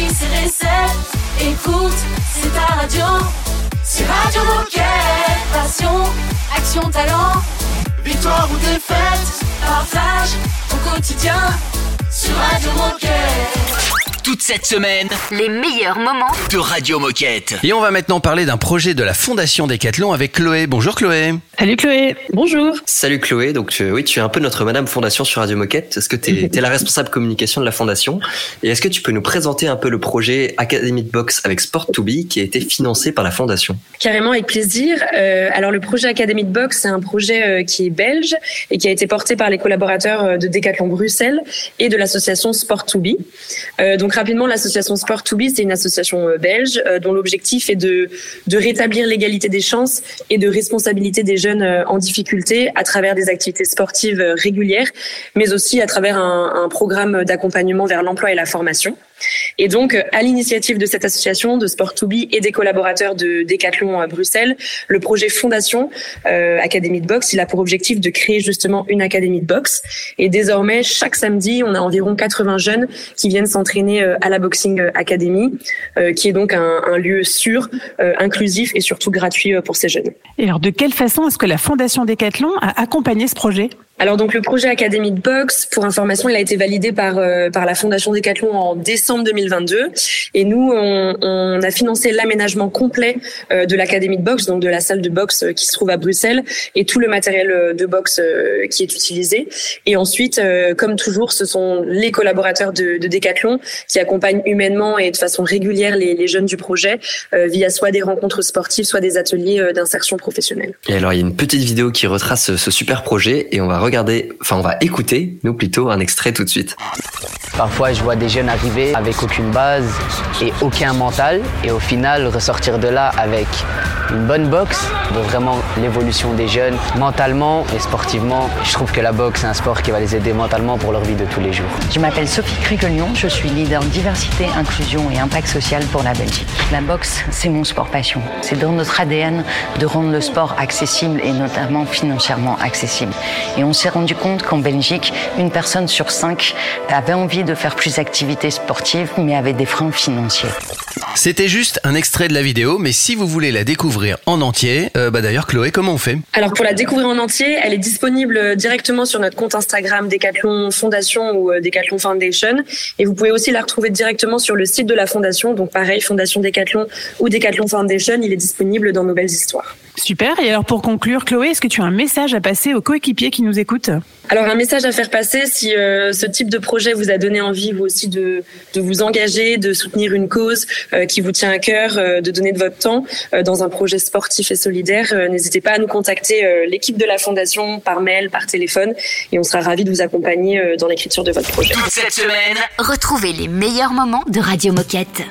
Et Recette. Écoute, c'est ta radio. C'est Radio Moquette. Passion, action, talent. Victoire ou défaite, partage au quotidien sur Radio Moquette toute cette semaine les meilleurs moments de Radio Moquette. Et on va maintenant parler d'un projet de la Fondation Decathlon avec Chloé. Bonjour Chloé. Salut Chloé. Bonjour. Salut Chloé. Donc euh, oui, tu es un peu notre Madame Fondation sur Radio Moquette. Est-ce que tu es, la responsable communication de la Fondation? Et est-ce que tu peux nous présenter un peu le projet Academy de Box avec Sport 2 Be qui a été financé par la Fondation? Carrément, avec plaisir. Euh, alors le projet Academy de Box, c'est un projet euh, qui est belge et qui a été porté par les collaborateurs de Decathlon Bruxelles et de l'association Sport 2 Be. donc rapidement, l'association Sport to Be, c'est une association euh, belge euh, dont l'objectif est de, rétablir l'égalité des chances et de responsabilité des jeunes euh, en difficulté à travers des activités sportives régulières, mais aussi à travers un programme d'accompagnement vers l'emploi et la formation. Et donc, euh, à l'initiative de cette association de Sport 2 Be et des collaborateurs de Decathlon à Bruxelles, le projet Fondation euh, Académie de boxe, il a pour objectif de créer justement une académie de boxe. Et désormais, chaque samedi, on a environ 80 jeunes qui viennent s'entraîner euh, à la Boxing Academy, qui est donc un, un lieu sûr, inclusif et surtout gratuit pour ces jeunes. Et alors, de quelle façon est-ce que la Fondation Decathlon a accompagné ce projet? Alors donc le projet Académie de boxe, pour information, il a été validé par euh, par la Fondation Decathlon en décembre 2022, et nous on, on a financé l'aménagement complet euh, de l'Académie de boxe, donc de la salle de boxe euh, qui se trouve à Bruxelles, et tout le matériel de boxe qui est utilisé. Et ensuite, comme toujours, ce sont les collaborateurs de, de Decathlon qui accompagnent humainement et de façon régulière les, les jeunes du projet via soit des rencontres sportives, soit des ateliers d'insertion professionnelle. Et alors il y a une petite vidéo qui retrace ce super projet, et on va regarder, enfin on va écouter, nous plutôt, un extrait tout de suite. Parfois, je vois des jeunes arriver avec aucune base et aucun mental, et au final ressortir de là avec une bonne boxe, de vraiment l'évolution des jeunes mentalement et sportivement. Je trouve que la boxe, c'est un sport qui va les aider mentalement pour leur vie de tous les jours. Je m'appelle Sophie Crigolion, je suis leader diversité, inclusion et impact social pour la Belgique. La boxe, c'est mon sport passion. C'est dans notre ADN de rendre le sport accessible et notamment financièrement accessible. Et on s'est rendu compte qu'en Belgique, une personne sur cinq avait envie de faire plus d'activités sportives, mais avait des freins financiers. C'était juste un extrait de la vidéo, mais si vous voulez la découvrir en entier, euh, bah d'ailleurs Chloé, comment on fait Alors pour la découvrir en entier, elle est disponible directement sur notre compte Instagram Decathlon Fondation ou euh, Decathlon Foundation, et vous pouvez aussi la retrouver directement sur le site de la fondation. Donc pareil, Fondation Decathlon ou Decathlon Foundation, il est disponible dans Nouvelles Histoires. Super. Et alors pour conclure, Chloé, est-ce que tu as un message à passer aux coéquipiers qui nous écoutent? Alors un message à faire passer si euh, ce type de projet vous a donné envie vous aussi de, de vous engager, de soutenir une cause euh, qui vous tient à cœur, euh, de donner de votre temps dans un projet sportif et solidaire, n'hésitez pas à nous contacter l'équipe de la fondation par mail, par téléphone et on sera ravis de vous accompagner dans l'écriture de votre projet. Toute cette semaine, retrouvez les meilleurs moments de Radio Moquette.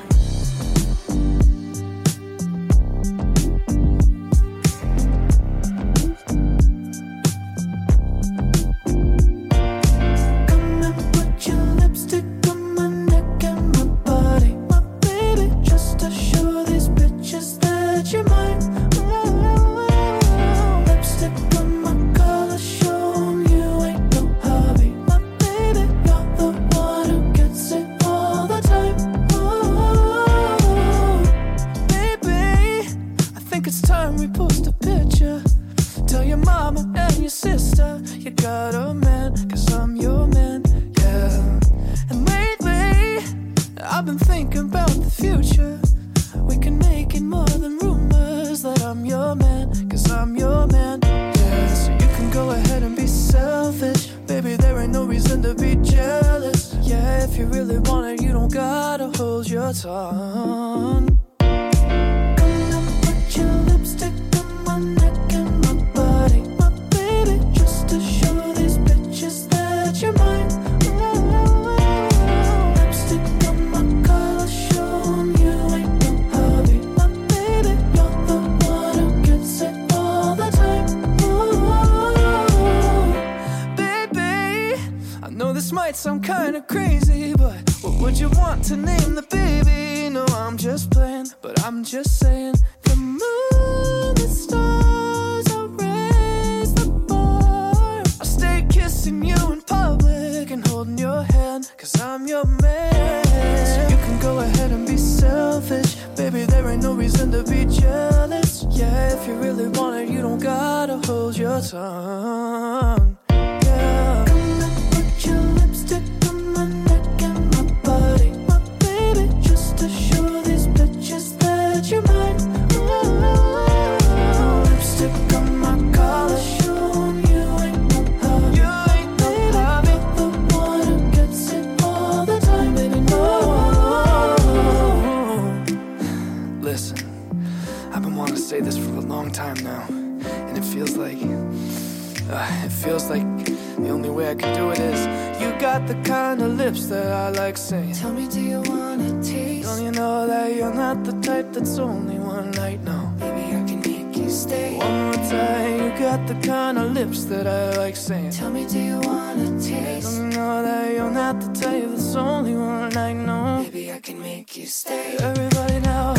It feels like the only way I can do it is You got the kind of lips that I like saying. Tell me do you wanna taste? Don't you know that you're not the type that's only one night now? Maybe I can make you stay. One more time You got the kind of lips that I like saying. Tell me do you wanna taste? Don't you know that you're not the type that's only one night now? Maybe I can make you stay. Everybody now.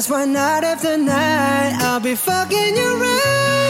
That's why night after night I'll be fucking you right.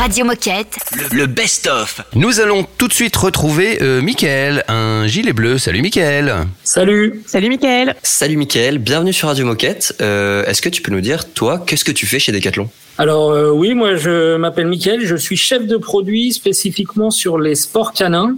Radio Moquette. Le best-of. Nous allons tout de suite retrouver euh, Michael, un gilet bleu. Salut Michael. Salut. Salut Michael. Salut Mickaël, bienvenue sur Radio Moquette. Euh, Est-ce que tu peux nous dire, toi, qu'est-ce que tu fais chez Decathlon? Alors euh, oui, moi je m'appelle Mickaël, je suis chef de produit spécifiquement sur les sports canins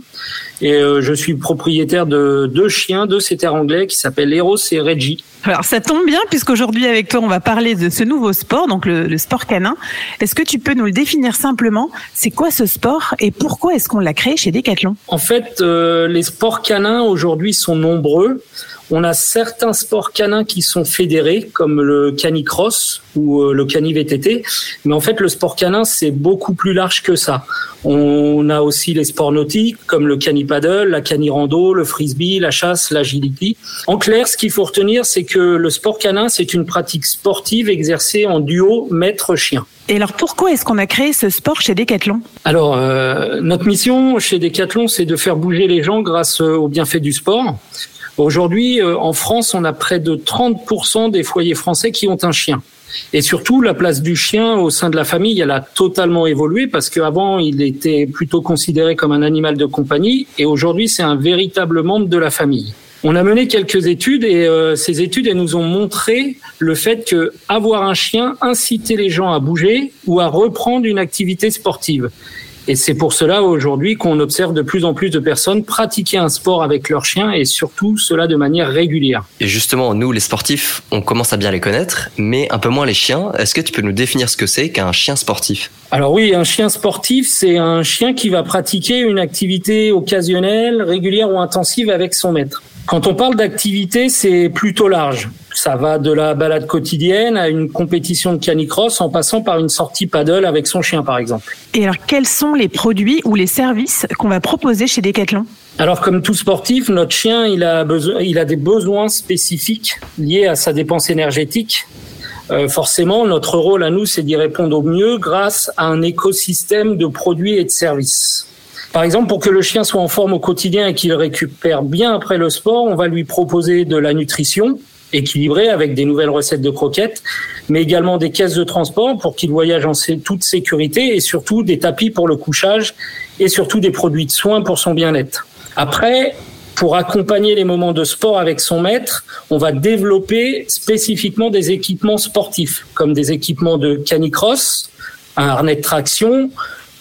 et euh, je suis propriétaire de deux chiens, deux setters anglais qui s'appellent Eros et Reggie. Alors ça tombe bien puisqu'aujourd'hui avec toi on va parler de ce nouveau sport, donc le, le sport canin. Est-ce que tu peux nous le définir simplement? C'est quoi ce sport et pourquoi est-ce qu'on l'a créé chez Decathlon? En fait, euh, les sports canins aujourd'hui sont nombreux. On a certains sports canins qui sont fédérés, comme le canicross ou euh, le cani VTT. Mais en fait, le sport canin, c'est beaucoup plus large que ça. On a aussi les sports nautiques, comme le cani-paddle, la cani-rando, le frisbee, la chasse, l'agility. En clair, ce qu'il faut retenir, c'est que le sport canin, c'est une pratique sportive exercée en duo maître-chien. Et alors pourquoi est-ce qu'on a créé ce sport chez Decathlon? Alors, euh, notre mission chez Decathlon, c'est de faire bouger les gens grâce euh, aux bienfaits du sport. Aujourd'hui, euh, en France, on a près de 30% des foyers français qui ont un chien. Et surtout, la place du chien au sein de la famille, elle a totalement évolué parce qu'avant, il était plutôt considéré comme un animal de compagnie et aujourd'hui, c'est un véritable membre de la famille. On a mené quelques études et euh, ces études nous ont montré le fait que avoir un chien incitait les gens à bouger ou à reprendre une activité sportive. Et c'est pour cela aujourd'hui qu'on observe de plus en plus de personnes pratiquer un sport avec leur chien et surtout cela de manière régulière. Et justement, nous, les sportifs, on commence à bien les connaître, mais un peu moins les chiens. Est-ce que tu peux nous définir ce que c'est qu'un chien sportif? Alors oui, un chien sportif, c'est un chien qui va pratiquer une activité occasionnelle, régulière ou intensive avec son maître. Quand on parle d'activité, c'est plutôt large. Ça va de la balade quotidienne à une compétition de canicross en passant par une sortie paddle avec son chien, par exemple. Et alors quels sont les produits ou les services qu'on va proposer chez Decathlon? Alors, comme tout sportif, notre chien, il a besoin, il a des besoins spécifiques liés à sa dépense énergétique. Euh, forcément, notre rôle à nous, c'est d'y répondre au mieux grâce à un écosystème de produits et de services. Par exemple, pour que le chien soit en forme au quotidien et qu'il récupère bien après le sport, on va lui proposer de la nutrition, équilibré avec des nouvelles recettes de croquettes, mais également des caisses de transport pour qu'il voyage en toute sécurité et surtout des tapis pour le couchage et surtout des produits de soins pour son bien-être. Après, pour accompagner les moments de sport avec son maître, on va développer spécifiquement des équipements sportifs, comme des équipements de canicross, un harnais de traction,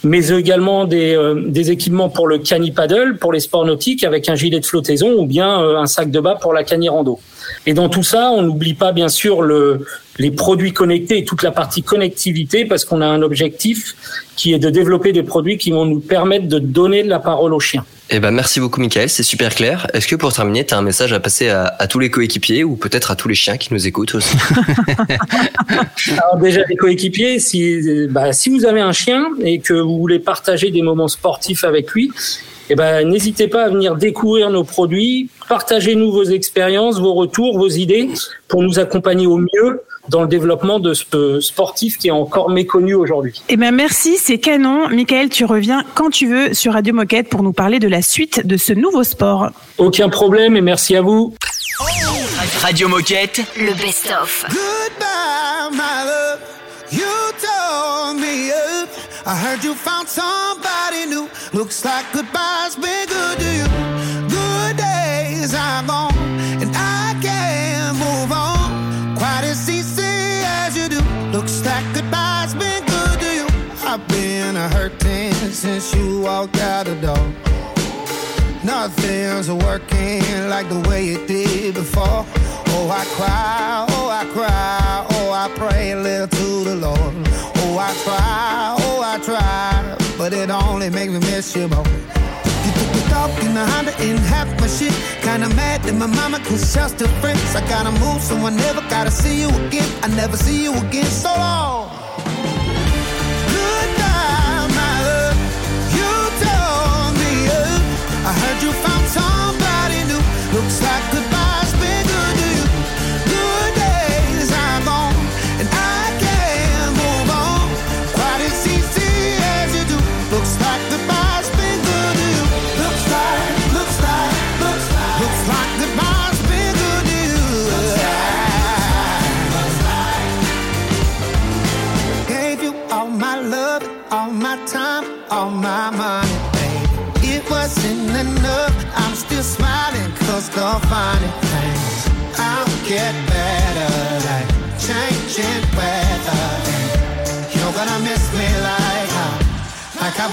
mais également des, euh, des équipements pour le canipaddle, pour les sports nautiques, avec un gilet de flottaison ou bien euh, un sac de bas pour la canirando. Et dans tout ça, on n'oublie pas bien sûr le, les produits connectés et toute la partie connectivité parce qu'on a un objectif qui est de développer des produits qui vont nous permettre de donner de la parole aux chiens. Eh ben, merci beaucoup, Michael. C'est super clair. Est-ce que pour terminer, tu as un message à passer à, tous les coéquipiers ou peut-être à tous les chiens qui nous écoutent aussi? Alors déjà, les coéquipiers, si, bah, si vous avez un chien et que vous voulez partager des moments sportifs avec lui, eh ben, n'hésitez pas à venir découvrir nos produits, partagez-nous vos expériences, vos retours, vos idées pour nous accompagner au mieux dans le développement de ce sportif qui est encore méconnu aujourd'hui. Eh ben merci, c'est canon. Michael, tu reviens quand tu veux sur Radio Moquette pour nous parler de la suite de ce nouveau sport. Aucun problème et merci à vous. Radio Moquette, le best-of. I heard you found somebody new. Looks like goodbye's been good to you. Good days are gone. And I can't move on. Quite as easy as you do. Looks like goodbye's been good to you. I've been a hurting since you walked out the door. Nothing's working like the way it did before. Oh, I cry, oh, I cry, oh, I pray a little to the Lord. Oh, I oh, I try, but it only makes me miss you more. You took the dog in the Honda and half my shit. Kinda mad that my mama cause y'all still friends. I gotta move, so I never gotta see you again. I never see you again, so long. Goodbye, my love. You told me up. I heard you found somebody new. Looks like goodbye's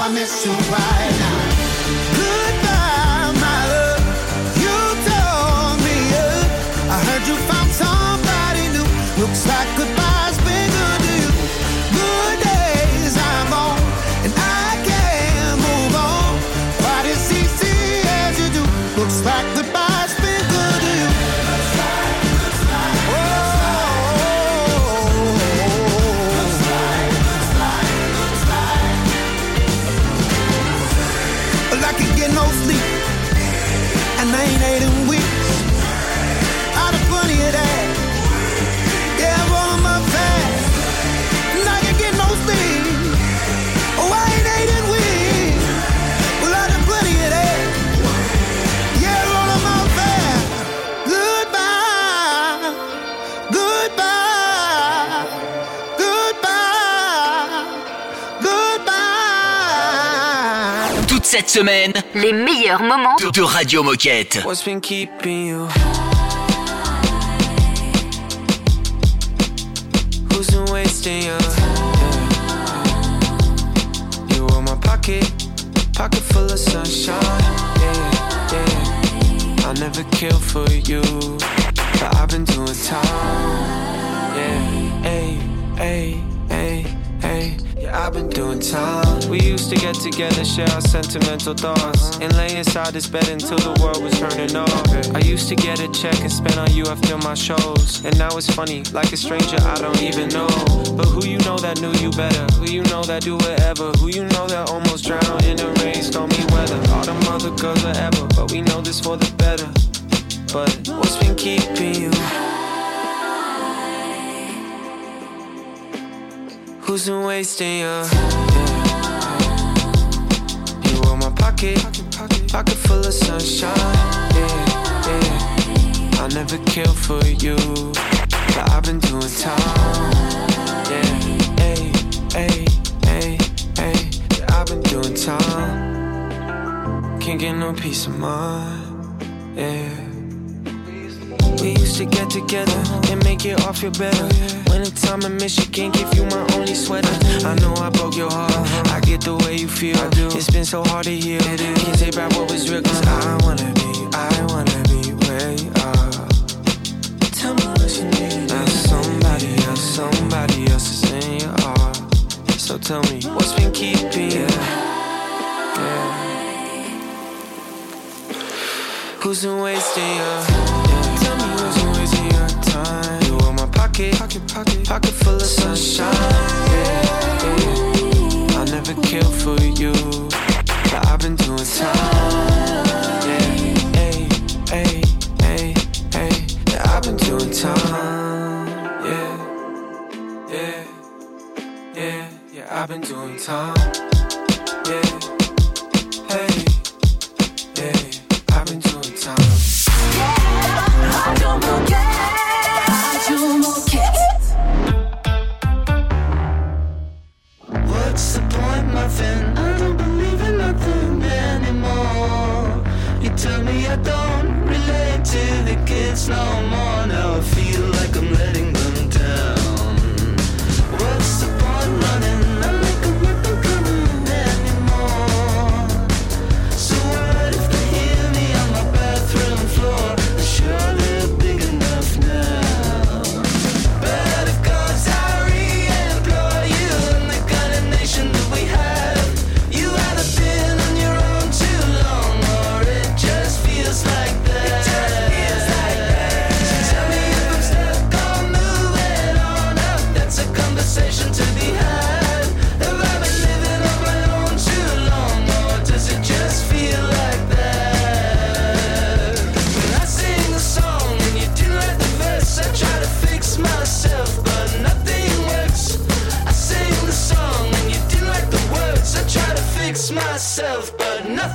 I miss you. Cette semaine Les meilleurs moments de, de Radio Moquette. What's been keeping you? Who's been wasting you? Yeah. You were my pocket, pocket full of sunshine. Yeah, yeah. I'll never kill for you, but I've been doing time. Yeah, hey, hey, hey, hey. I've been doing time. We used to get together, share our sentimental thoughts, and lay inside this bed until the world was turning off. I used to get a check and spend on you after my shows, and now it's funny, like a stranger I don't even know. But who you know that knew you better? Who you know that do whatever? Who you know that almost drowned in the rain, stormy weather? All them other girls are ever, but we know this for the better. But what's been keeping you? Who's been wasting you? Yeah. You were my pocket, pocket full of sunshine. Yeah, yeah. I'll never kill for you, but I've been doing time. Yeah, hey, hey, hey, hey. I've been doing time. Can't get no peace of mind. Yeah. We used to get together and make it all feel better. Winter time in Michigan, give you my only sweater. I know I broke your heart. I get the way you feel. It's been so hard to heal. Can't take back what was real, cause I wanna be, I wanna be where you are. Tell me what you need. Now somebody else, somebody else is in your heart. So tell me, what's been keeping you? Yeah. Who's been wasting your pocket, pocket, pocket, pocket full of sunshine. Yeah, yeah. I'll never kill for you But I've been doing time. Yeah, hey, hey, hey, hey Yeah, I've been doing time. Yeah, yeah, yeah, yeah I've been doing time. Yeah,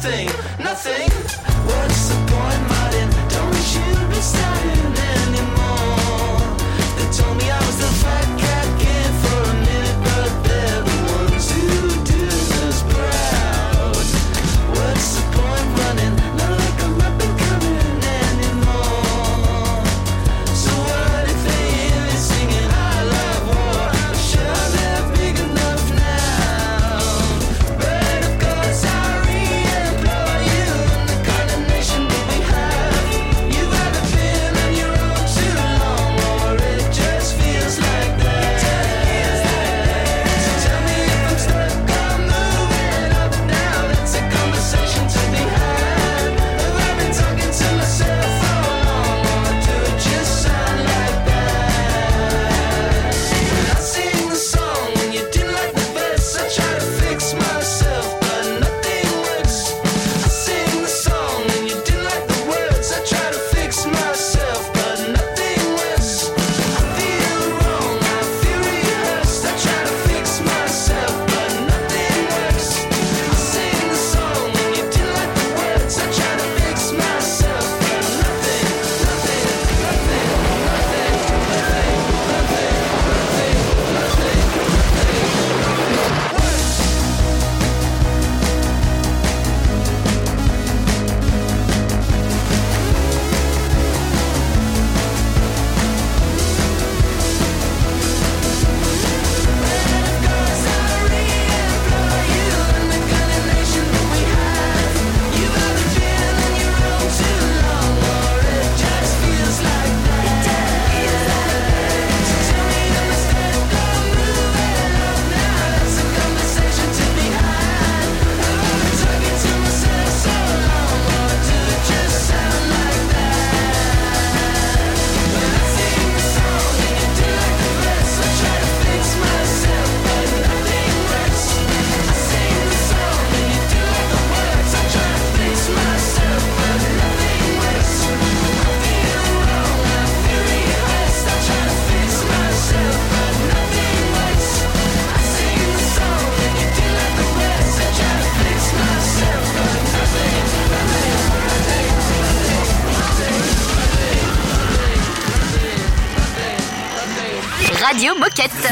nothing, nothing.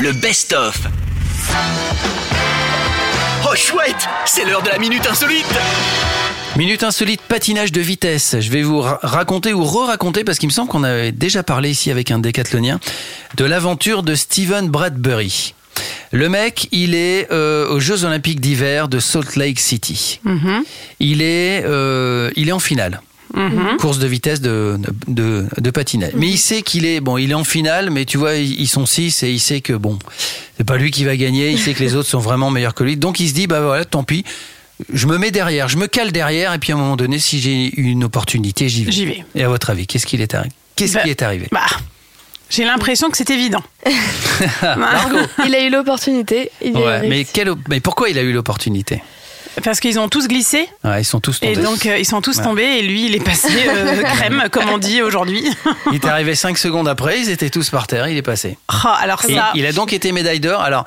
Le best-of. Oh chouette, c'est l'heure de la minute insolite. Minute insolite patinage de vitesse. Je vais vous ra- raconter ou re-raconter parce qu'il me semble qu'on avait déjà parlé ici avec un décathlonien de l'aventure de Steven Bradbury. Le mec, il est euh, aux Jeux Olympiques d'hiver de Salt Lake City. Mhm. Il est, euh, il est en finale. Mhm. Course de vitesse de, de, de patinage. Mais il sait qu'il est, bon, il est en finale, mais tu vois, ils sont six et il sait que bon, c'est pas lui qui va gagner, il sait que les autres sont vraiment meilleurs que lui. Donc il se dit, bah voilà, tant pis. Je me mets derrière, je me cale derrière, et puis à un moment donné, si j'ai une opportunité, j'y vais. J'y vais. Et à votre avis, qu'est-ce qu'il est arrivé Qu'est-ce Bah, qui est arrivé? Bah, j'ai l'impression que c'est évident. Margot Il a eu l'opportunité. Ouais, mais, op- mais pourquoi il a eu l'opportunité? Parce qu'ils ont tous glissé Ouais, Ils sont tous tombés. et donc euh, ils sont tous Ouais. tombés et lui il est passé euh, crème comme on dit aujourd'hui. Il est arrivé 5 secondes après, ils étaient tous par terre, il est passé. Oh, alors Et ça, il a donc été médaille d'or. Alors,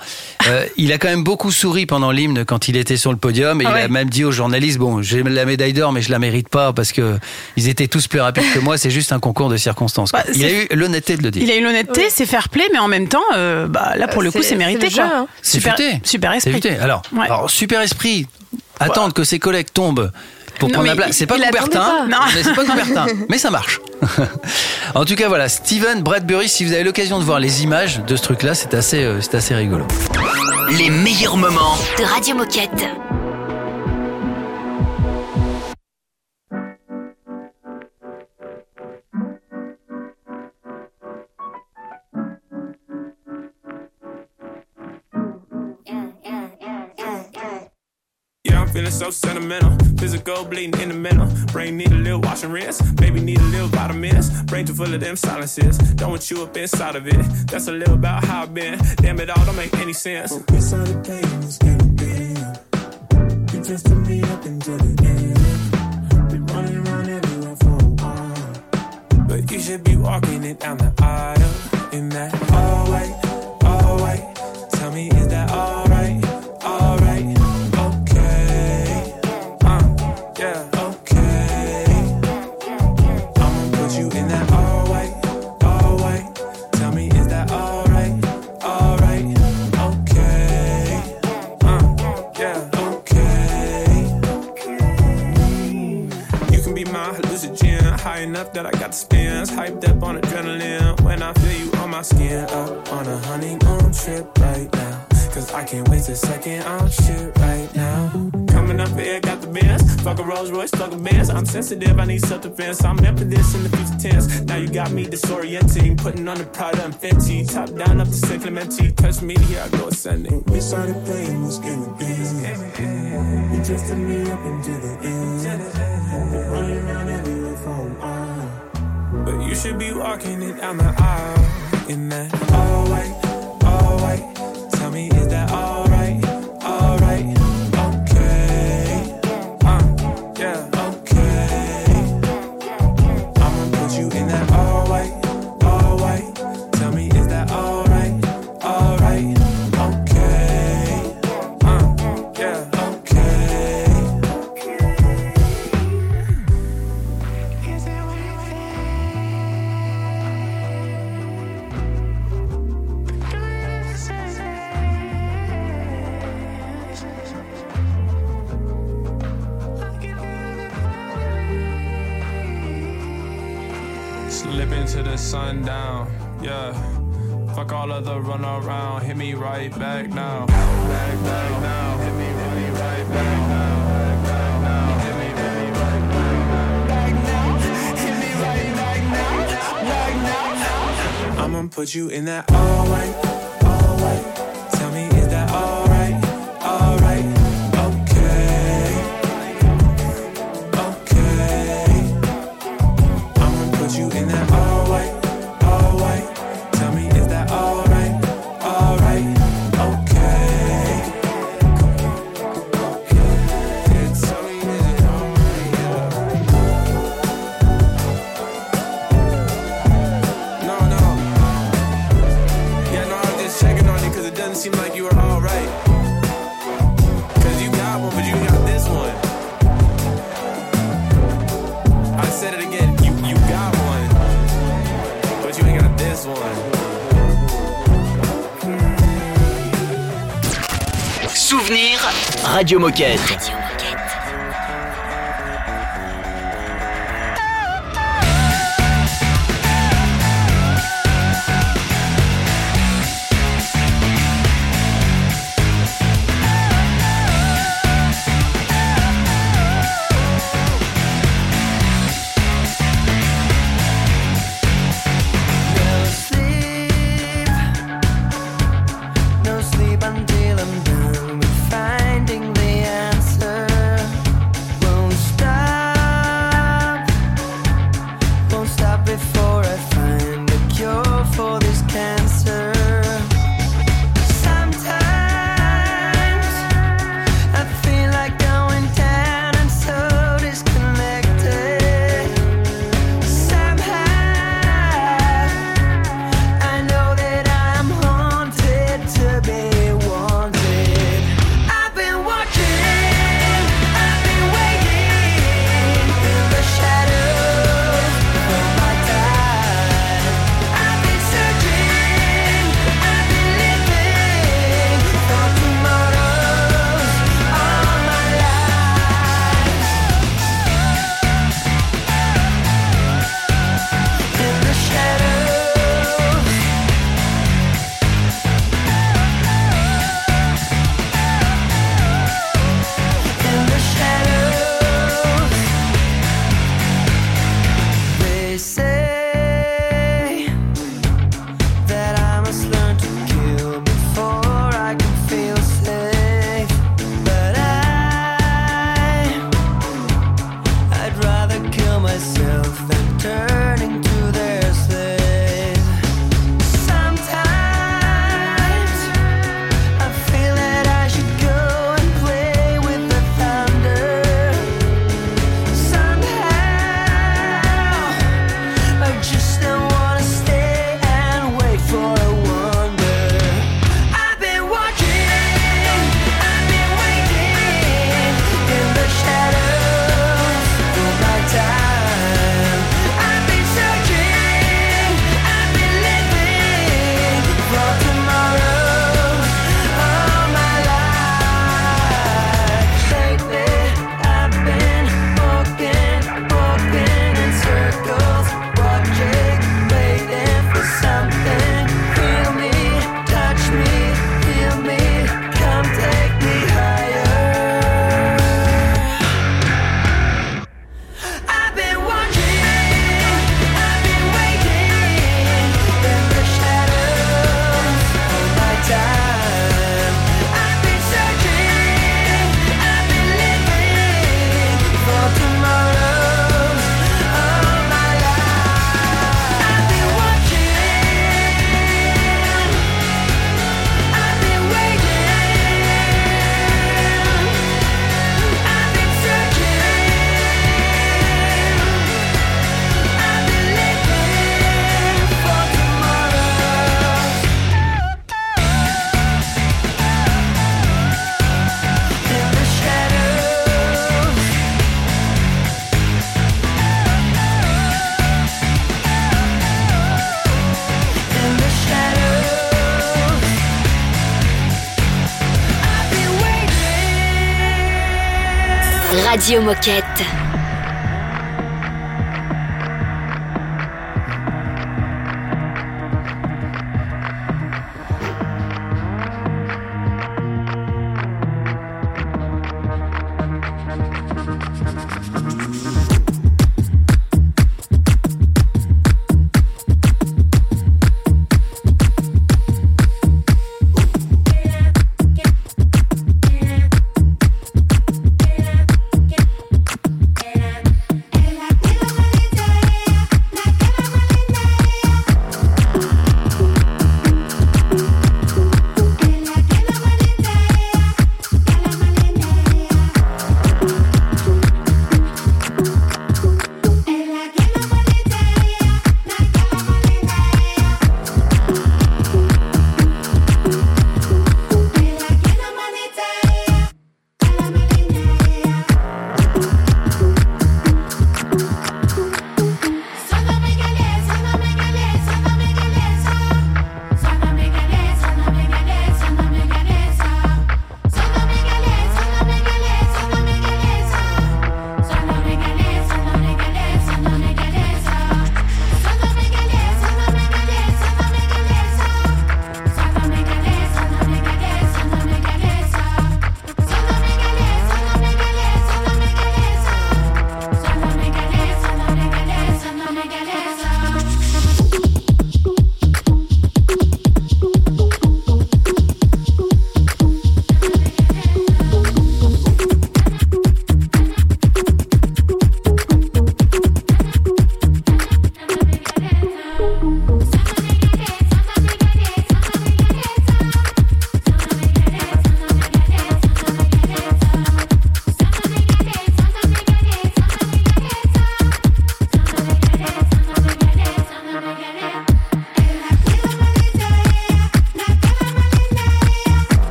euh, il a quand même beaucoup souri pendant l'hymne quand il était sur le podium. Et Ah il a même dit aux journalistes Bon, j'ai la médaille d'or, mais je la mérite pas parce que ils étaient tous plus rapides que moi. C'est juste un concours de circonstances. Bah, il a eu l'honnêteté de le dire. il a eu l'honnêteté, c'est fair play, mais en même temps, euh, bah, là pour le coup c'est- mérité c'est le quoi. hein. Super, futé. super C'est esprit. futé. Alors, Ouais. alors, super esprit. Attendre que ses collègues tombent pour Non, prendre la place. C'est pas Coubertin. pas. Non. Mais c'est pas Coubertin. mais ça marche. en tout cas, voilà. Steven Bradbury, si vous avez l'occasion de voir les images de ce truc-là, c'est assez, euh, c'est assez rigolo. Les meilleurs moments. De Radio Moquette. So sentimental. Physical bleeding in the mental. Brain need a little wash and rinse. Baby need a little vitamins. Brain too full of them silences. Don't want you up inside of it. That's a little about how I've been. Damn it all don't make any sense. But inside the pain is getting big. You twisted me up into the end. Been running around everywhere for a while. But you should be walking it down the aisle. In that I got the spins, hyped up on adrenaline. When I feel you on my skin, up on a honeymoon trip right now. Cause I can't waste a second on shit right now. Coming up here, got the Benz. Fuck a Rolls Royce, fuck a Benz. I'm sensitive, I need self-defense. I'm meant for this in the future tense. Now you got me disorienting. Putting on the Prada and Fenty. Top down up to San Clemente. Touch me, here I go ascending. We started playing this game of games. You drifted me up into the end. Running around But you should be walking it down the aisle. In that all white, put you in that all white, Radio Moquette. No Radio Moquette.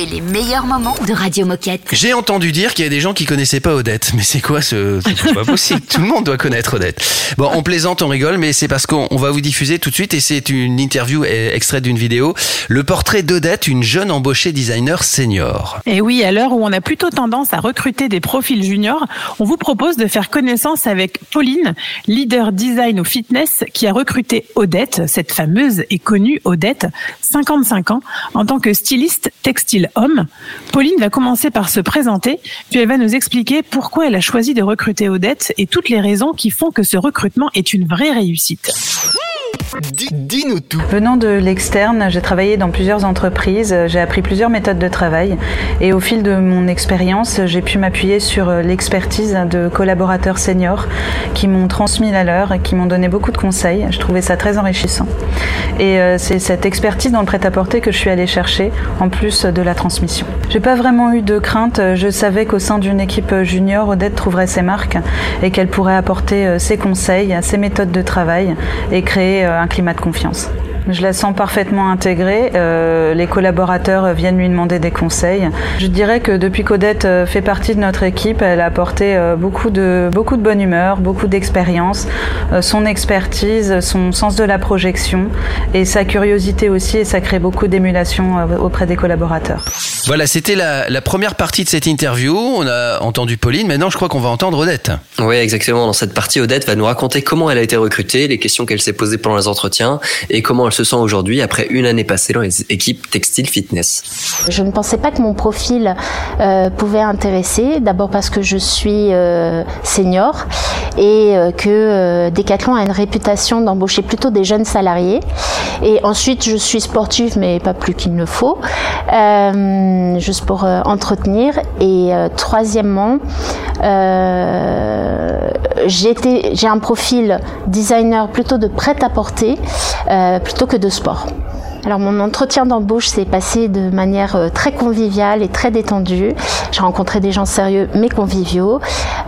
Retrouvez les meilleurs moments de Radio Moquette. J'ai entendu dire qu'il y a des gens qui connaissaient pas Odette, mais c'est quoi ce C'est pas possible? Tout le monde doit connaître Odette. Bon, on plaisante, on rigole, mais c'est parce qu'on on va vous diffuser tout de suite et c'est une interview eh, extraite d'une vidéo. Le portrait d'Odette, une jeune embauchée designer senior. Et oui, à l'heure où on a plutôt tendance à recruter des profils juniors, on vous propose de faire connaissance avec Pauline, leader design au fitness, qui a recruté Odette, cette fameuse et connue Odette, 55 ans, en tant que styliste textile homme. Pauline va commencer par se présenter, puis elle va nous expliquer pourquoi elle a choisi de recruter Odette et toutes les raisons qui font que ce recrutement est une vraie réussite. Dis-nous tout. Venant de l'externe, j'ai travaillé dans plusieurs entreprises, j'ai appris plusieurs méthodes de travail et au fil de mon expérience, j'ai pu m'appuyer sur l'expertise de collaborateurs seniors qui m'ont transmis la leur et qui m'ont donné beaucoup de conseils. Je trouvais ça très enrichissant. Et euh, c'est cette expertise dans le prêt-à-porter que je suis allée chercher en plus de la transmission. J'ai pas vraiment eu de crainte, je savais qu'au sein d'une équipe junior, Odette trouverait ses marques et qu'elle pourrait apporter euh, ses conseils, ses méthodes de travail et créer euh, un climat de confiance. Je la sens parfaitement intégrée. Euh, les collaborateurs viennent lui demander des conseils. Je dirais que depuis qu'Odette euh, fait partie de notre équipe, elle a apporté euh, beaucoup de, beaucoup de bonne humeur, beaucoup d'expérience, euh, son expertise, son sens de la projection et sa curiosité aussi. Et ça crée beaucoup d'émulation euh, auprès des collaborateurs. Voilà, c'était la, la première partie de cette interview. On a entendu Pauline. Maintenant, je crois qu'on va entendre Odette. Oui, exactement. Dans cette partie, Odette va nous raconter comment elle a été recrutée, les questions qu'elle s'est posées pendant les entretiens et comment se sent aujourd'hui après une année passée dans les équipes textile fitness. Je ne pensais pas que mon profil euh, pouvait intéresser, d'abord parce que je suis euh, senior et euh, que Decathlon a une réputation d'embaucher plutôt des jeunes salariés. Et ensuite, je suis sportive, mais pas plus qu'il ne faut, juste pour entretenir. Et troisièmement, j'ai un profil designer plutôt de prêt-à-porter euh, que de sport. Alors mon entretien d'embauche s'est passé de manière euh, très conviviale et très détendue. J'ai rencontré des gens sérieux mais conviviaux.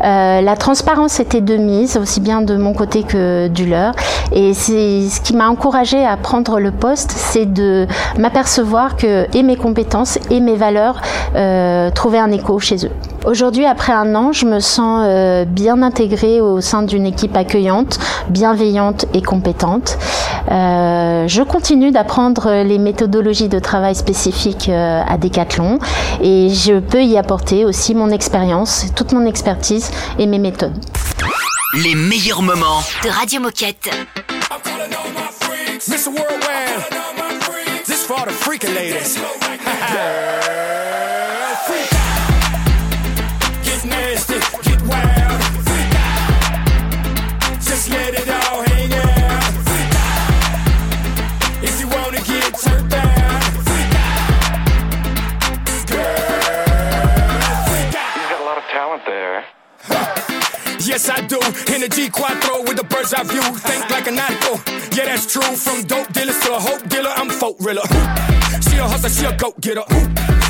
Euh, la transparence était de mise, aussi bien de mon côté que du leur. Et ce qui m'a encouragé à prendre le poste, c'est de m'apercevoir que et mes compétences et mes valeurs euh, trouvaient un écho chez eux. Aujourd'hui, après un an, je me sens euh, bien intégrée au sein d'une équipe accueillante, bienveillante et compétente. Euh, je continue d'apprendre les méthodologies de travail spécifiques euh, à Decathlon et je peux y apporter aussi mon expérience, toute mon expertise et mes méthodes. Les meilleurs moments. De Radio Moquette. Mr. Worldwide. This for the freaking ladies. Yes, I do. In the G4 with the bird's eye view. Think like a nautical. Yeah, that's true. From dope dealers to a hope dealer, I'm folk riller. She a hustler, she a goat getter.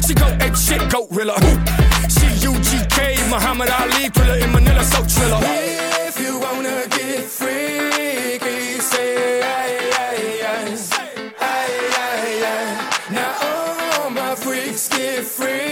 She go ape shit, goat riller. She UGK, Muhammad Ali, thriller in Manila, so triller. If you wanna get freaky, say aye, aye, aye. Aye, aye, aye. Now all my freaks get freaky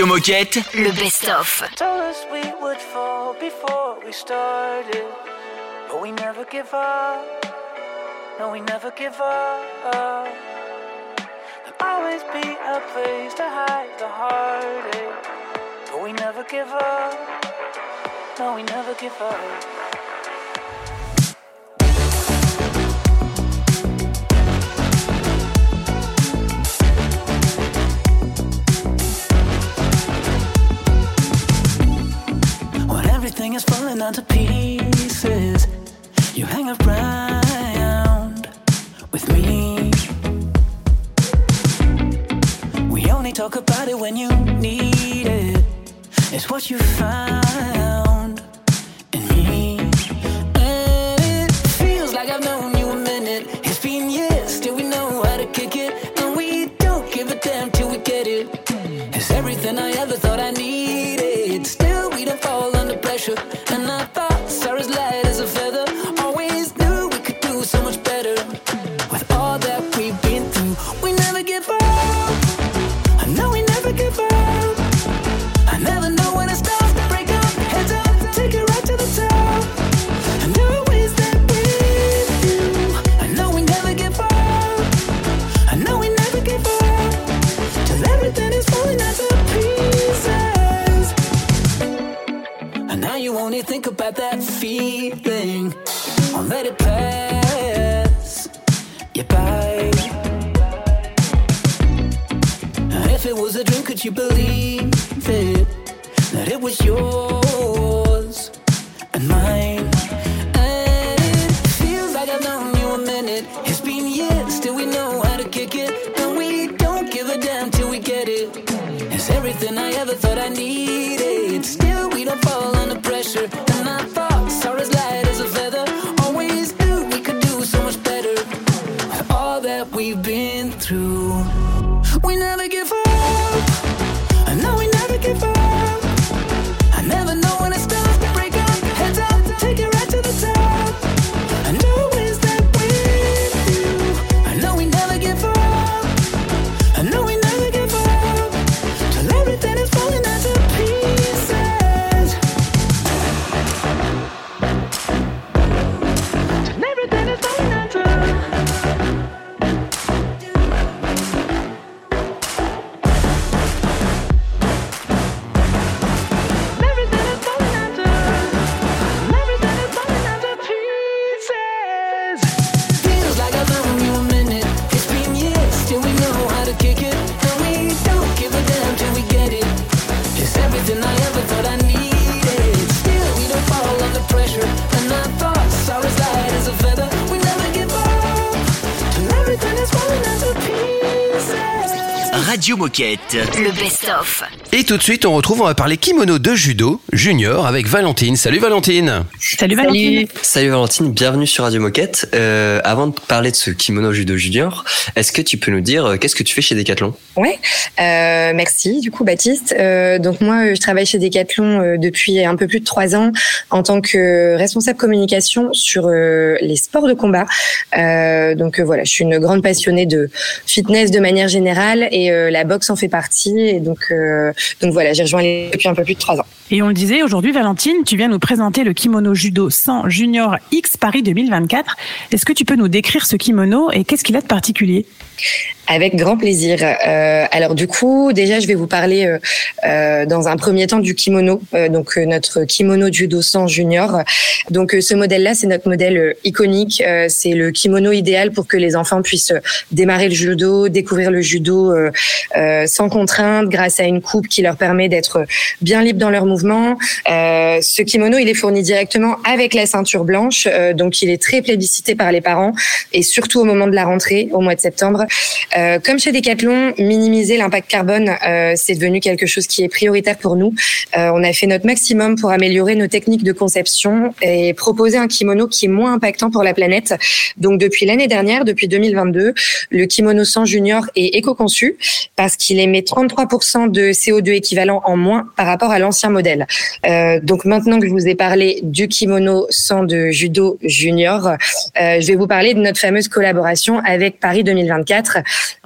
Radio Moquette, le best-of. Us we would fall before we started. But we never give up. No, we never give up. There'll always be a place to hide the heartache. But we never give up. No, we never give up. everything is falling onto pieces. You hang around with me. We only talk about it when you need it. It's what you found in me. And it feels like I've known you a minute. It's been years, still we know how to kick it. And we don't give a damn till we get it. It's everything I ever thought I needed. Moquette. Le best-of. Et tout de suite, on retrouve, on va parler kimono de judo junior avec Valentine. Salut Valentine. Salut Valentine. Salut Valentine, bienvenue sur Radio Moquette. Euh, avant de parler de ce kimono judo junior, est-ce que tu peux nous dire euh, qu'est-ce que tu fais chez Decathlon? Ouais, euh, merci du coup Baptiste. Euh, donc moi, je travaille chez Decathlon euh, depuis un peu plus de trois ans en tant que responsable communication sur euh, les sports de combat. Euh, donc euh, voilà, je suis une grande passionnée de fitness de manière générale et euh, la boxe en fait partie. Et donc euh, donc voilà, j'ai rejoint depuis un peu plus de trois ans. Et on le disait, aujourd'hui, Valentine, tu viens nous présenter le kimono judo 100 Junior X Paris 2024. Est-ce que tu peux nous décrire ce kimono et qu'est-ce qu'il a de particulier? Avec grand plaisir. Euh, alors du coup, déjà, je vais vous parler euh, euh, dans un premier temps du kimono, euh, donc euh, notre kimono judo 100 junior. Donc euh, ce modèle-là, c'est notre modèle iconique. C'est le kimono idéal pour que les enfants puissent démarrer le judo, découvrir le judo sans contrainte, grâce à une coupe qui leur permet d'être bien libres dans leurs mouvements. Ce kimono, il est fourni directement avec la ceinture blanche, donc il est très plébiscité par les parents et surtout au moment de la rentrée, au mois de septembre. Euh, comme chez Decathlon, minimiser l'impact carbone, euh, c'est devenu quelque chose qui est prioritaire pour nous. Euh, on a fait notre maximum pour améliorer nos techniques de conception et proposer un kimono qui est moins impactant pour la planète. Donc depuis l'année dernière, depuis 2022, le kimono 100 junior est éco-conçu parce qu'il émet 33% de CO2 équivalent en moins par rapport à l'ancien modèle. Donc maintenant que je vous ai parlé du kimono 100 de judo junior, je vais vous parler de notre fameuse collaboration avec Paris 2024.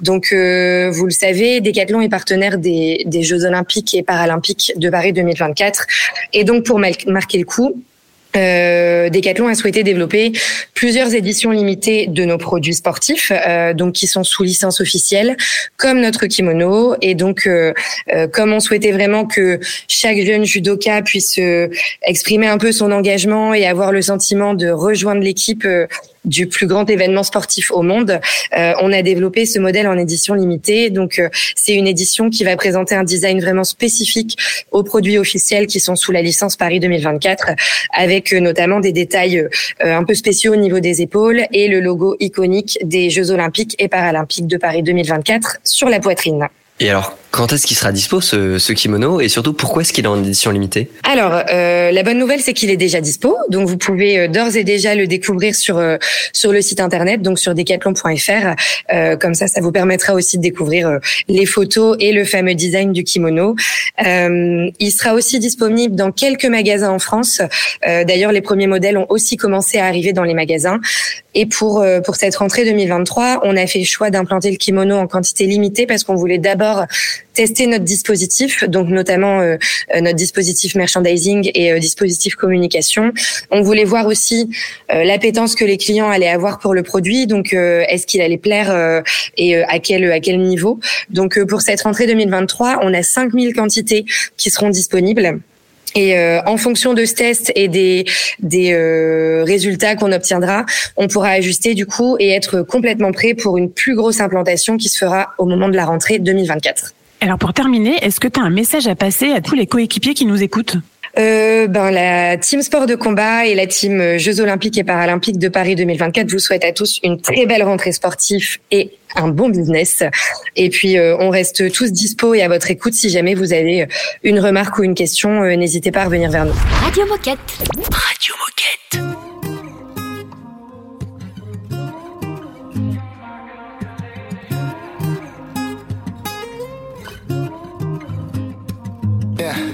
Donc euh, vous le savez, Decathlon est partenaire des, des Jeux olympiques et paralympiques de Paris 2024. Et donc pour marquer le coup, euh, Decathlon a souhaité développer plusieurs éditions limitées de nos produits sportifs, euh, donc qui sont sous licence officielle, comme notre kimono. Et donc, euh, euh, comme on souhaitait vraiment que chaque jeune judoka puisse euh, exprimer un peu son engagement et avoir le sentiment de rejoindre l'équipe euh, du plus grand événement sportif au monde, euh, on a développé ce modèle en édition limitée. Donc, euh, c'est une édition qui va présenter un design vraiment spécifique aux produits officiels qui sont sous la licence Paris 2024, avec euh, notamment des détails euh, un peu spéciaux au niveau des épaules et le logo iconique des Jeux olympiques et paralympiques de Paris 2024 sur la poitrine. Et alors, quand est-ce qu'il sera dispo ce, ce kimono et surtout pourquoi est-ce qu'il est en édition limitée? Alors, euh, la bonne nouvelle, c'est qu'il est déjà dispo. Donc, vous pouvez euh, d'ores et déjà le découvrir sur euh, sur le site internet, donc sur decathlon.fr. Euh, comme ça, ça vous permettra aussi de découvrir euh, les photos et le fameux design du kimono. Euh, il sera aussi disponible dans quelques magasins en France. D'ailleurs, les premiers modèles ont aussi commencé à arriver dans les magasins. Et pour pour cette rentrée 2023, on a fait le choix d'implanter le kimono en quantité limitée parce qu'on voulait d'abord tester notre dispositif, donc notamment euh, euh, notre dispositif merchandising et euh, dispositif communication. On voulait voir aussi euh, l'appétence que les clients allaient avoir pour le produit, donc euh, est-ce qu'il allait plaire euh, et à quel à quel niveau. Donc pour cette rentrée 2023, on a 5000 quantités qui seront disponibles. Et euh, en fonction de ce test et des, des euh, résultats qu'on obtiendra, on pourra ajuster du coup et être complètement prêt pour une plus grosse implantation qui se fera au moment de la rentrée 2024. Alors pour terminer, est-ce que tu as un message à passer à tous les coéquipiers qui nous écoutent? Euh, ben, La team sport de combat et la team Jeux olympiques et paralympiques de Paris 2024 vous souhaitent à tous une très belle rentrée sportive et un bon business. Et puis, euh, on reste tous dispo et à votre écoute. Si jamais vous avez une remarque ou une question, euh, n'hésitez pas à revenir vers nous. Radio Moquette. Radio Moquette. Yeah.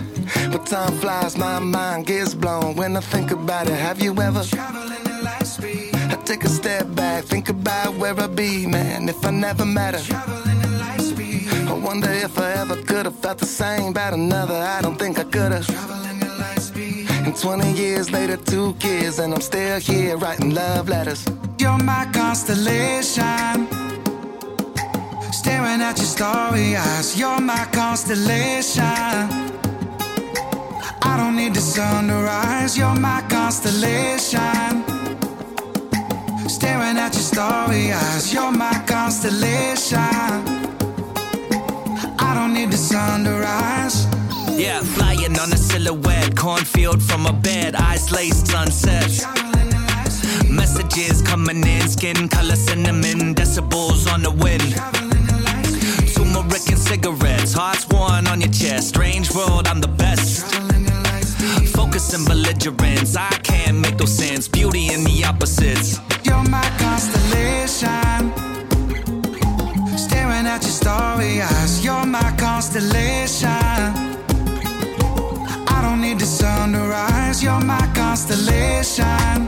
But time flies, my mind gets blown when I think about it. Have you ever traveling in light speed? I take a step back, think about where I'd be, man, if I never met her. Traveling in light speed. I wonder if I ever could have felt the same about another. I don't think I could have. Traveling in light speed. And 20 years later, two kids, and I'm still here writing love letters. You're my constellation. Staring at your starry eyes. You're my constellation. I don't need the sun to rise. You're my constellation. Staring at your starry eyes. You're my constellation. I don't need the sun to rise. Yeah, flying on a silhouette, cornfield from a bed, eyes laced sunsets. Messages coming in, skin color cinnamon, decibels on the wind. Turmeric and cigarettes, hearts worn on your chest. Strange world, I'm the best. Focus and belligerence, I can't make those sense. Beauty in the opposites. You're my constellation. Staring at your starry eyes. You're my constellation. I don't need the sun to rise. You're my constellation.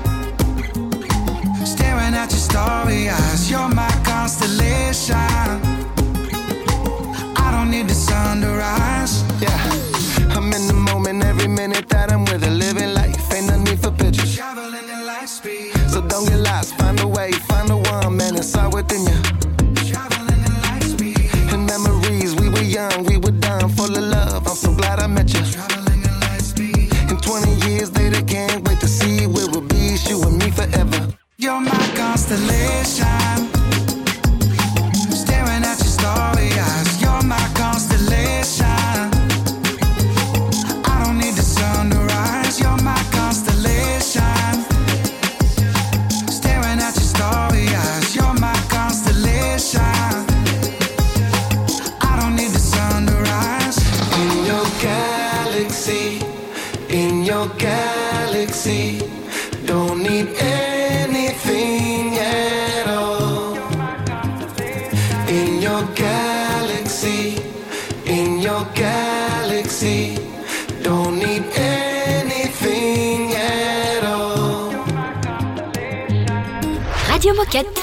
Staring at your starry eyes. You're my constellation. Don't need the sun to rise. Yeah. I'm in the moment every minute that I'm with galaxy, don't need anything at all. In your galaxy, in your galaxy, don't need anything at all. Radio Moquette.